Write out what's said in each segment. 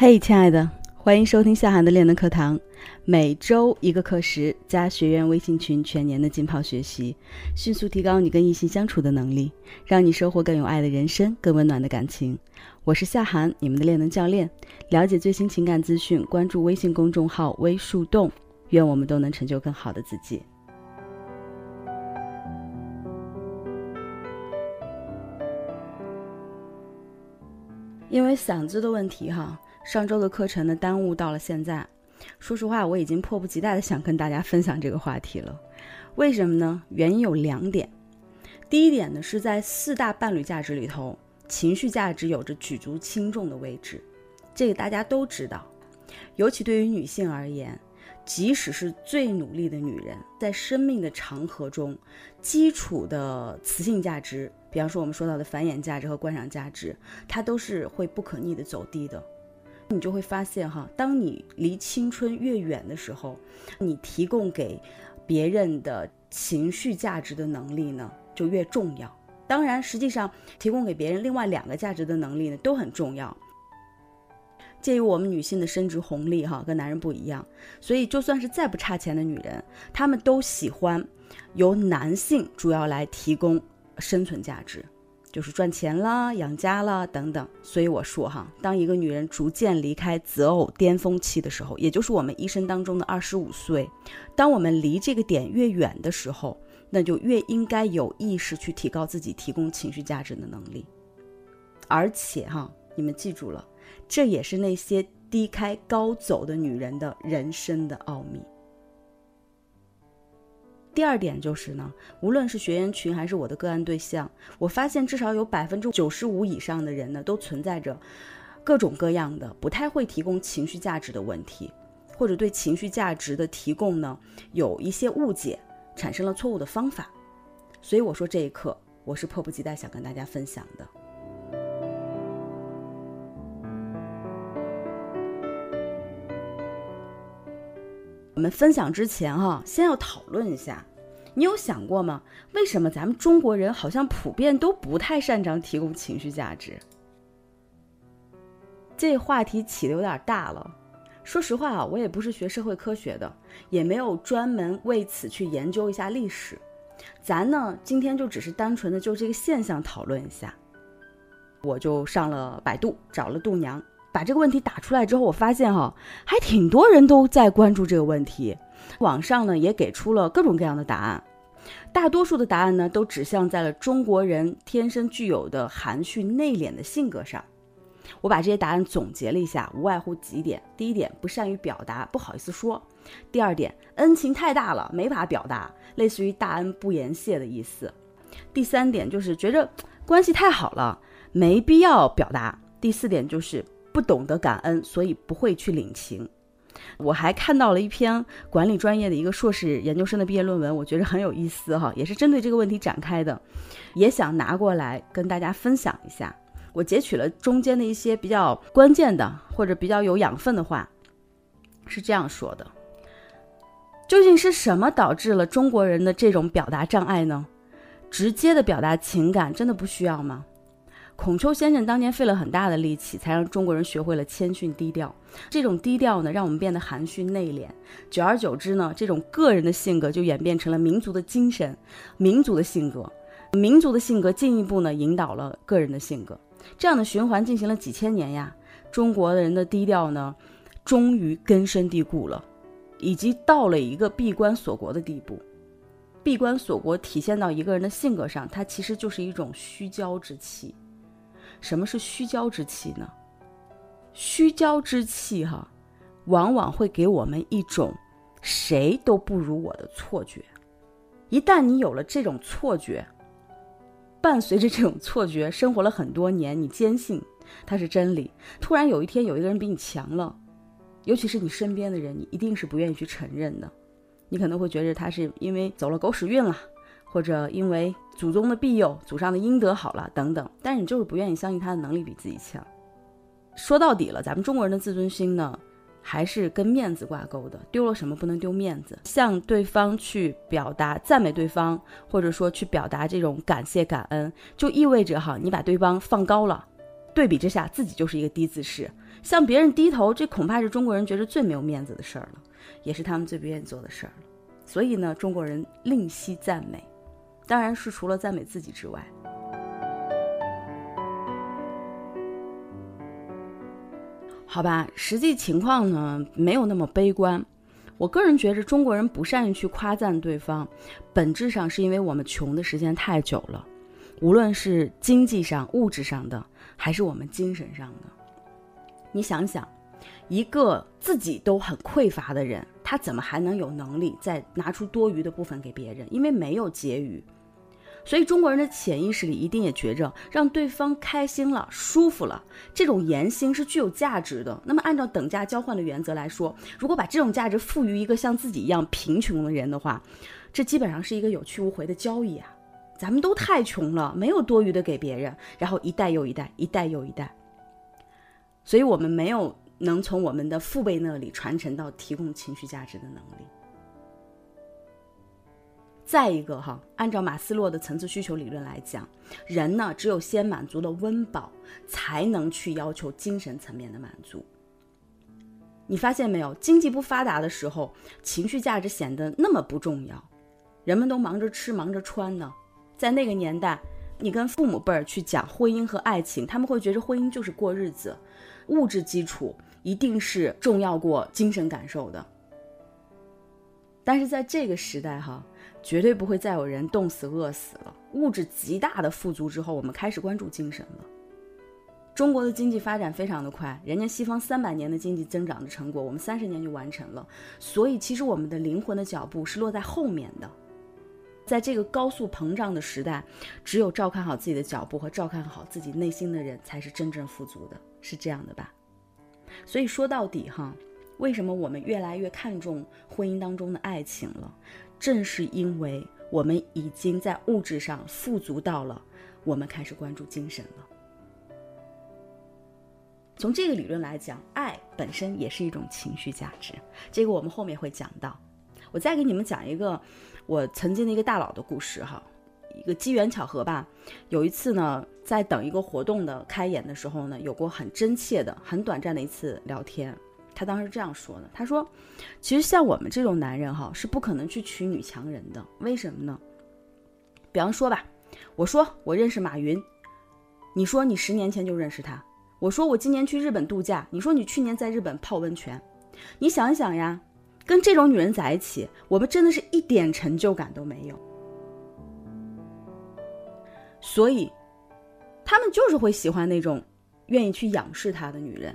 嘿，亲爱的，欢迎收听夏涵的练能课堂，每周一个课时加学员微信群，全年的浸泡学习，迅速提高你跟异性相处的能力，让你收获更有爱的人生，更温暖的感情。我是夏涵，你们的练能教练。了解最新情感资讯，关注微信公众号“微树洞”。愿我们都能成就更好的自己。因为嗓子的问题，哈。上周的课程呢，耽误到了现在。说实话，我已经迫不及待的想跟大家分享这个话题了。为什么呢？原因有两点。第一点呢，是在四大伴侣价值里头，情绪价值有着举足轻重的位置，这个大家都知道。尤其对于女性而言，即使是最努力的女人，在生命的长河中，基础的雌性价值，比方说我们说到的繁衍价值和观赏价值，它都是会不可逆的走低的。你就会发现哈，当你离青春越远的时候，你提供给别人的情绪价值的能力呢就越重要。当然，实际上提供给别人另外两个价值的能力呢都很重要。鉴于我们女性的生殖红利哈跟男人不一样，所以就算是再不差钱的女人，她们都喜欢由男性主要来提供生存价值。就是赚钱啦、养家啦等等，所以我说哈，当一个女人逐渐离开择偶巅峰期的时候，也就是我们一生当中的二十五岁，当我们离这个点越远的时候，那就越应该有意识去提高自己提供情绪价值的能力。而且哈，你们记住了，这也是那些低开高走的女人的人生的奥秘。第二点就是呢，无论是学员群还是我的个案对象，我发现至少有百分之九十五以上的人呢，都存在着各种各样的不太会提供情绪价值的问题，或者对情绪价值的提供呢有一些误解，产生了错误的方法。所以我说这一刻我是迫不及待想跟大家分享的。我们分享之前哈，先要讨论一下。你有想过吗？为什么咱们中国人好像普遍都不太擅长提供情绪价值？这话题起的有点大了。说实话啊，我也不是学社会科学的，也没有专门为此去研究一下历史。咱呢，今天就只是单纯的就这个现象讨论一下。我就上了百度，找了度娘，把这个问题打出来之后，我发现哈，还挺多人都在关注这个问题。网上呢也给出了各种各样的答案。大多数的答案呢，都指向在了中国人天生具有的含蓄内敛的性格上。我把这些答案总结了一下，无外乎几点：第一点，不善于表达，不好意思说；第二点，恩情太大了，没法表达，类似于大恩不言谢的意思；第三点，就是觉着关系太好了，没必要表达；第四点，就是不懂得感恩，所以不会去领情。我还看到了一篇管理专业的一个硕士研究生的毕业论文，我觉得很有意思哈，也是针对这个问题展开的，也想拿过来跟大家分享一下。我截取了中间的一些比较关键的或者比较有养分的话，是这样说的：究竟是什么导致了中国人的这种表达障碍呢？直接的表达情感真的不需要吗？孔丘先生当年费了很大的力气，才让中国人学会了谦逊低调。这种低调呢，让我们变得含蓄内敛。久而久之呢，这种个人的性格就演变成了民族的精神、民族的性格。民族的性格进一步呢，引导了个人的性格。这样的循环进行了几千年呀，中国人的低调呢，终于根深蒂固了，以及到了一个闭关锁国的地步。闭关锁国体现到一个人的性格上，它其实就是一种虚骄之气。什么是虚骄之气呢？虚骄之气，哈，往往会给我们一种谁都不如我的错觉。一旦你有了这种错觉，伴随着这种错觉生活了很多年，你坚信它是真理。突然有一天有一个人比你强了，尤其是你身边的人，你一定是不愿意去承认的。你可能会觉得他是因为走了狗屎运了。或者因为祖宗的庇佑、祖上的阴德好了等等，但是你就是不愿意相信他的能力比自己强。说到底了，咱们中国人的自尊心呢，还是跟面子挂钩的。丢了什么不能丢面子？向对方去表达赞美对方，或者说去表达这种感谢感恩，就意味着哈，你把对方放高了。对比之下，自己就是一个低姿势，向别人低头，这恐怕是中国人觉得最没有面子的事儿了，也是他们最不愿意做的事儿了。所以呢，中国人吝惜赞美，当然是除了赞美自己之外。好吧，实际情况呢没有那么悲观。我个人觉着，中国人不善于去夸赞对方，本质上是因为我们穷的时间太久了，无论是经济上、物质上的，还是我们精神上的。你想想。一个自己都很匮乏的人，他怎么还能有能力再拿出多余的部分给别人？因为没有结余，所以中国人的潜意识里一定也觉着让对方开心了、舒服了，这种言行是具有价值的。那么按照等价交换的原则来说，如果把这种价值赋予一个像自己一样贫穷的人的话，这基本上是一个有去无回的交易啊！咱们都太穷了，没有多余的给别人，然后一代又一代，一代又一代，所以我们没有。能从我们的父辈那里传承到提供情绪价值的能力。再一个哈，按照马斯洛的层次需求理论来讲，人呢只有先满足了温饱，才能去要求精神层面的满足。你发现没有？经济不发达的时候，情绪价值显得那么不重要，人们都忙着吃忙着穿呢。在那个年代，你跟父母辈儿去讲婚姻和爱情，他们会觉得婚姻就是过日子，物质基础。一定是重要过精神感受的，但是在这个时代哈，绝对不会再有人冻死饿死了。物质极大的富足之后，我们开始关注精神了。中国的经济发展非常的快，人家西方三百年的经济增长的成果，我们三十年就完成了。所以其实我们的灵魂的脚步是落在后面的。在这个高速膨胀的时代，只有照看好自己的脚步和照看好自己内心的人，才是真正富足的，是这样的吧？所以说到底哈，为什么我们越来越看重婚姻当中的爱情了？正是因为我们已经在物质上富足到了，我们开始关注精神了。从这个理论来讲，爱本身也是一种情绪价值，这个我们后面会讲到。我再给你们讲一个我曾经的一个大佬的故事哈。一个机缘巧合吧，有一次呢，在等一个活动的开演的时候呢，有过很真切的、很短暂的一次聊天。他当时这样说的：“他说，其实像我们这种男人哈，是不可能去娶女强人的。为什么呢？比方说吧，我说我认识马云，你说你十年前就认识他；我说我今年去日本度假，你说你去年在日本泡温泉。你想一想呀，跟这种女人在一起，我们真的是一点成就感都没有。”所以，他们就是会喜欢那种愿意去仰视他的女人。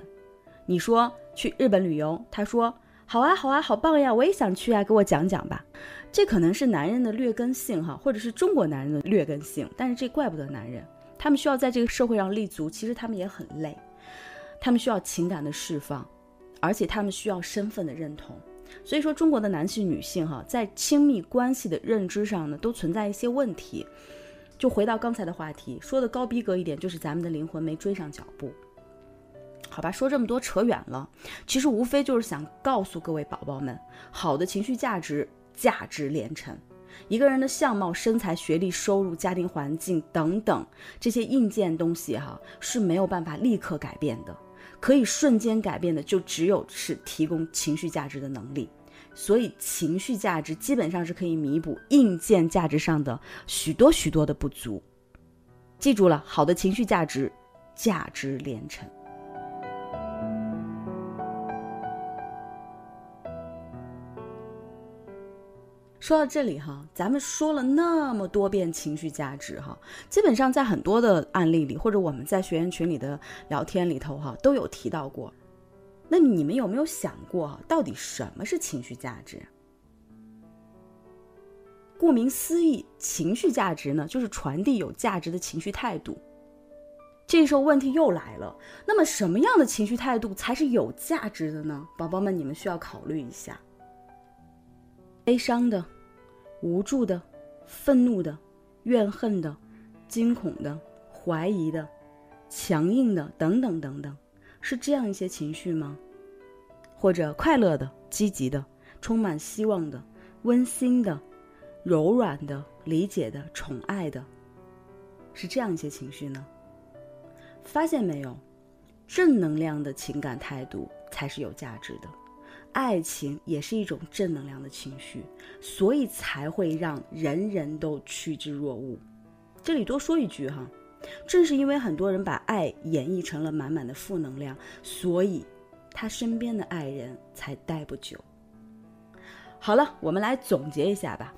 你说去日本旅游，他说好啊好啊好棒呀，我也想去啊，给我讲讲吧。这可能是男人的劣根性哈，或者是中国男人的劣根性。但是这怪不得男人，他们需要在这个社会上立足，其实他们也很累，他们需要情感的释放，而且他们需要身份的认同。所以说，中国的男性、女性哈，在亲密关系的认知上呢，都存在一些问题。就回到刚才的话题，说的高逼格一点，就是咱们的灵魂没追上脚步。好吧，说这么多扯远了，其实无非就是想告诉各位宝宝们，好的情绪价值价值连城。一个人的相貌、身材、学历、收入、家庭环境等等这些硬件东西哈是没有办法立刻改变的，可以瞬间改变的就只有是提供情绪价值的能力。所以，情绪价值基本上是可以弥补硬件价值上的许多许多的不足。记住了，好的情绪价值，价值连城。说到这里哈，咱们说了那么多遍情绪价值哈，基本上在很多的案例里，或者我们在学员群里的聊天里头哈，都有提到过。那你们有没有想过，到底什么是情绪价值？顾名思义，情绪价值呢，就是传递有价值的情绪态度。这时候问题又来了，那么什么样的情绪态度才是有价值的呢？宝宝们，你们需要考虑一下：悲伤的、无助的、愤怒的、怨恨的、惊恐的、怀疑的、强硬的，等等等等。是这样一些情绪吗？或者快乐的、积极的、充满希望的、温馨的、柔软的、理解的、宠爱的，是这样一些情绪呢？发现没有？正能量的情感态度才是有价值的。爱情也是一种正能量的情绪，所以才会让人人都趋之若鹜。这里多说一句哈，正是因为很多人把爱演绎成了满满的负能量，所以他身边的爱人才待不久。好了，我们来总结一下吧。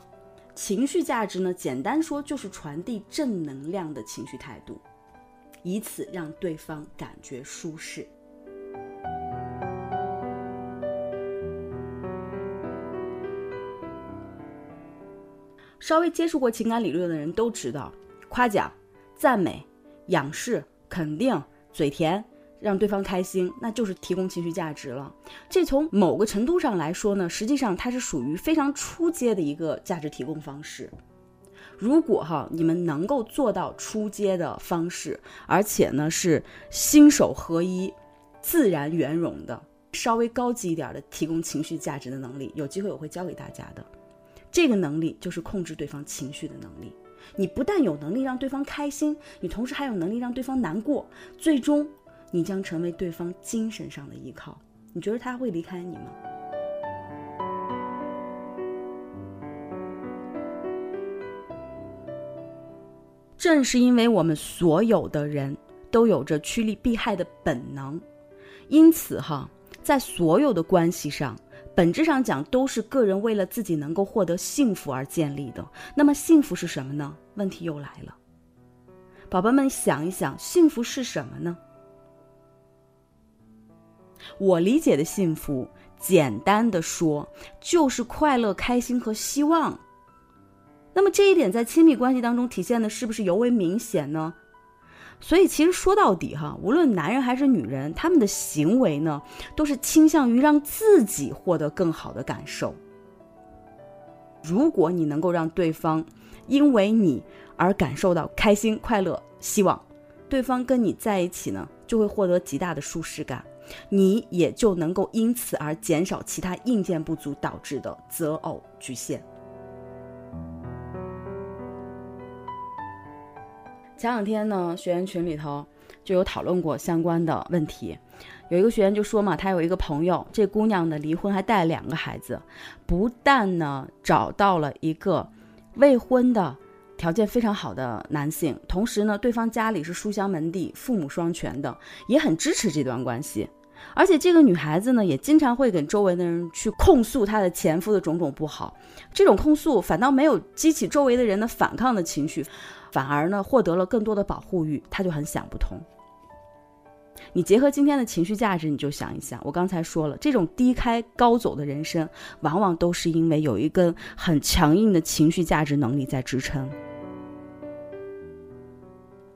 情绪价值呢，简单说就是传递正能量的情绪态度，以此让对方感觉舒适。稍微接触过情感理论的人都知道，夸奖、赞美、仰视、肯定、嘴甜，让对方开心，那就是提供情绪价值了。这从某个程度上来说呢，实际上它是属于非常出阶的一个价值提供方式。如果哈你们能够做到出阶的方式，而且呢是心手合一、自然圆融的，稍微高级一点的提供情绪价值的能力，有机会我会教给大家的。这个能力就是控制对方情绪的能力。你不但有能力让对方开心，你同时还有能力让对方难过。最终，你将成为对方精神上的依靠。你觉得他会离开你吗？正是因为我们所有的人都有着趋利避害的本能，因此哈，在所有的关系上。本质上讲，都是个人为了自己能够获得幸福而建立的。那么，幸福是什么呢？问题又来了，宝宝们想一想，幸福是什么呢？我理解的幸福，简单的说，就是快乐、开心和希望。那么这一点在亲密关系当中体现的是不是尤为明显呢？所以，其实说到底，哈，无论男人还是女人，他们的行为呢，都是倾向于让自己获得更好的感受。如果你能够让对方因为你而感受到开心、快乐、希望，对方跟你在一起呢，就会获得极大的舒适感，你也就能够因此而减少其他硬件不足导致的择偶局限。前两天呢，学员群里头就有讨论过相关的问题。有一个学员就说嘛，他有一个朋友，这姑娘呢离婚还带两个孩子，不但呢找到了一个未婚的条件非常好的男性，同时呢对方家里是书香门第，父母双全的，也很支持这段关系。而且这个女孩子呢也经常会跟周围的人去控诉她的前夫的种种不好，这种控诉反倒没有激起周围的人的反抗的情绪。反而呢，获得了更多的保护欲，他就很想不通。你结合今天的情绪价值，你就想一想，我刚才说了，这种低开高走的人生，往往都是因为有一根很强硬的情绪价值能力在支撑。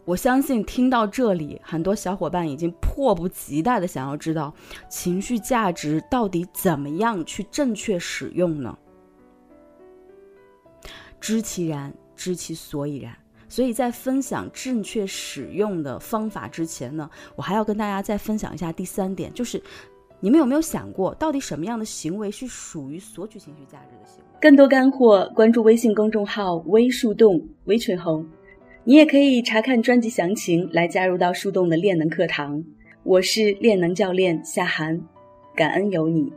我相信听到这里，很多小伙伴已经迫不及待的想要知道，情绪价值到底怎么样去正确使用呢？知其然，知其所以然。所以在分享正确使用的方法之前呢，我还要跟大家再分享一下第三点，就是你们有没有想过，到底什么样的行为是属于索取情绪价值的行为？更多干货，关注微信公众号“微树洞”微春红，你也可以查看专辑详情来加入到树洞的练能课堂。我是练能教练夏涵，感恩有你。